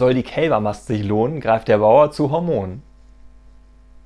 Soll die Kälbermast sich lohnen, greift der Bauer zu Hormonen.